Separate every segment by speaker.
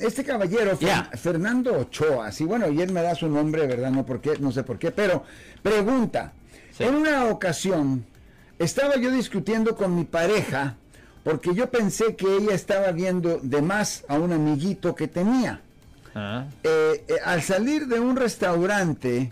Speaker 1: este caballero, Fernando Ochoa, sí, bueno, y él me da su nombre, ¿verdad? No, por qué, no sé por qué, pero pregunta, en una ocasión estaba yo discutiendo con mi pareja porque yo pensé que ella estaba viendo de más a un amiguito que tenía. Ah. Eh, eh, al salir de un restaurante,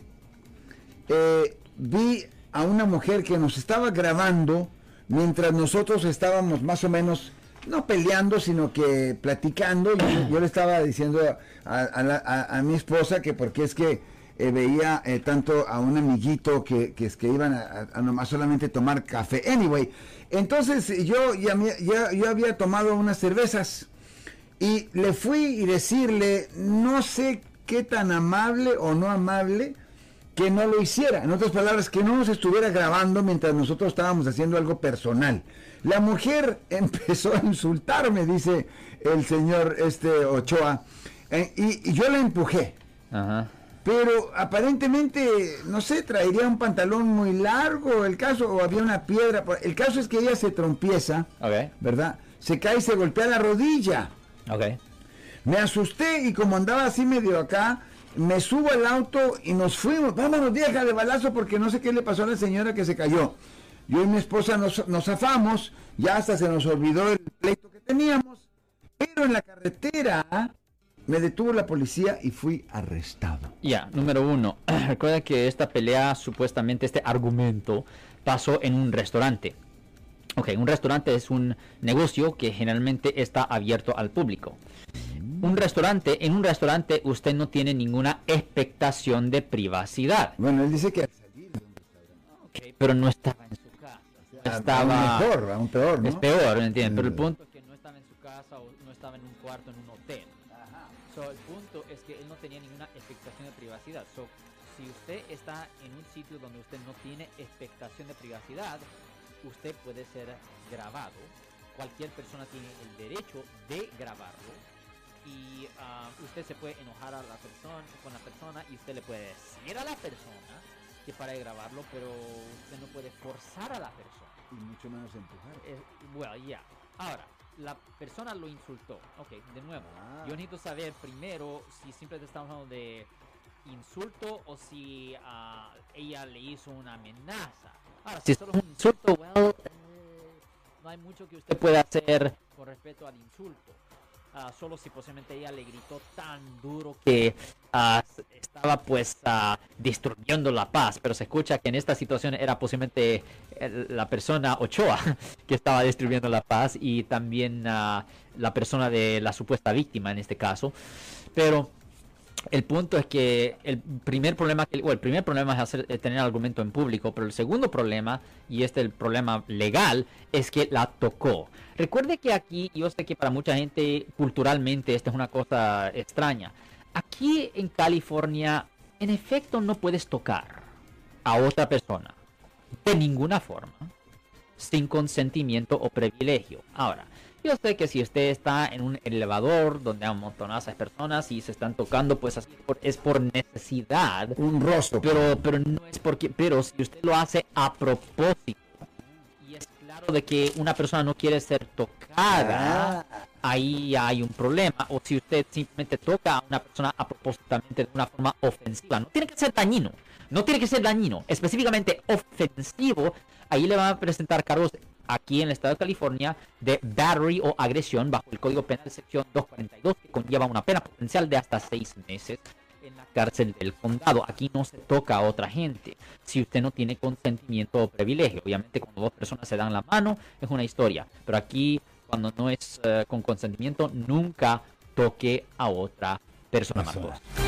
Speaker 1: eh, vi a una mujer que nos estaba grabando mientras nosotros estábamos más o menos, no peleando, sino que platicando. Yo, yo le estaba diciendo a, mi esposa que porque es que veía tanto a un amiguito que, es que iban a, a, nomás solamente tomar café. Anyway, entonces yo ya, ya, yo había tomado unas cervezas y le fui y decirle, no sé qué tan amable o no amable, que no lo hiciera. En otras palabras, que no nos estuviera grabando mientras nosotros estábamos haciendo algo personal. La mujer empezó a insultarme, dice el señor este Ochoa, eh, y, yo la empujé. Pero aparentemente, no sé, traería un pantalón muy largo, el caso, o había una piedra. El caso es que ella se trompieza, ¿verdad? Se cae y se golpea la rodilla.
Speaker 2: Okay.
Speaker 1: Me asusté y como andaba así medio acá, me subo al auto y nos fuimos. Vámonos, vieja, de balazo porque no sé qué le pasó a la señora que se cayó. Yo y mi esposa nos, nos zafamos, ya hasta se nos olvidó el pleito que teníamos, pero en la carretera me detuvo la policía y fui arrestado.
Speaker 2: Ya, número uno, recuerda que esta pelea, supuestamente este argumento, pasó en un restaurante. Ok, un restaurante es un negocio que generalmente está abierto al público. Un restaurante, en un restaurante usted no tiene ninguna expectación de privacidad.
Speaker 1: Bueno, él dice que al salir
Speaker 2: okay, pero no estaba en su casa. Estaba...
Speaker 1: Aún peor, aún peor, ¿no?
Speaker 2: Es peor, ¿me entiendes? Pero el punto es que no estaba en su casa o no estaba en un cuarto, en un hotel. Ajá. So, el punto es que él no tenía ninguna expectación de privacidad. So, si usted está en un sitio donde usted no tiene expectación de privacidad, usted puede ser grabado. Cualquier persona tiene el derecho de grabarlo y ah, usted se puede enojar a la persona con la persona y usted le puede decir a la persona que para grabarlo, pero usted no puede forzar a la persona.
Speaker 1: Y mucho menos empujar.
Speaker 2: bueno, ya. Ahora, la persona lo insultó. Ok, de nuevo. Ah. Yo necesito saber primero si simplemente estamos hablando de insulto o si uh, ella le hizo una amenaza. Ahora, si es solo un insulto, well, eh, no hay mucho que usted pueda hacer con respecto al insulto. Uh, solo si posiblemente ella le gritó tan duro que uh, estaba pues uh, destruyendo la paz, pero se escucha que en esta situación era posiblemente la persona Ochoa que estaba destruyendo la paz y también la persona de la supuesta víctima en este caso, pero el punto es que el primer problema que, el primer problema es hacer, tener argumento en público, pero el segundo problema, y este es el problema legal, es que la tocó. Recuerde que aquí, yo sé que para mucha gente culturalmente esta es una cosa extraña. Aquí en California, en efecto, no puedes tocar a otra persona de ninguna forma sin consentimiento o privilegio. Ahora, yo sé que si usted está en un elevador donde hay un montón de personas y se están tocando, pues así es por necesidad.
Speaker 1: Un rostro.
Speaker 2: Pero, pero no es porque, pero si usted lo hace a propósito y es claro de que una persona no quiere ser tocada, ah. ahí hay un problema. O si usted simplemente toca a una persona a propósito de una forma ofensiva, no tiene que ser dañino. No tiene que ser dañino, específicamente ofensivo. Ahí le van a presentar cargos aquí en el estado de California de battery o agresión bajo el Código Penal sección 242 que conlleva una pena potencial de hasta seis meses en la cárcel del condado. Aquí no se toca a otra gente si usted no tiene consentimiento o privilegio. Obviamente cuando dos personas se dan la mano es una historia, pero aquí cuando no es eh, con consentimiento nunca toque a otra persona más.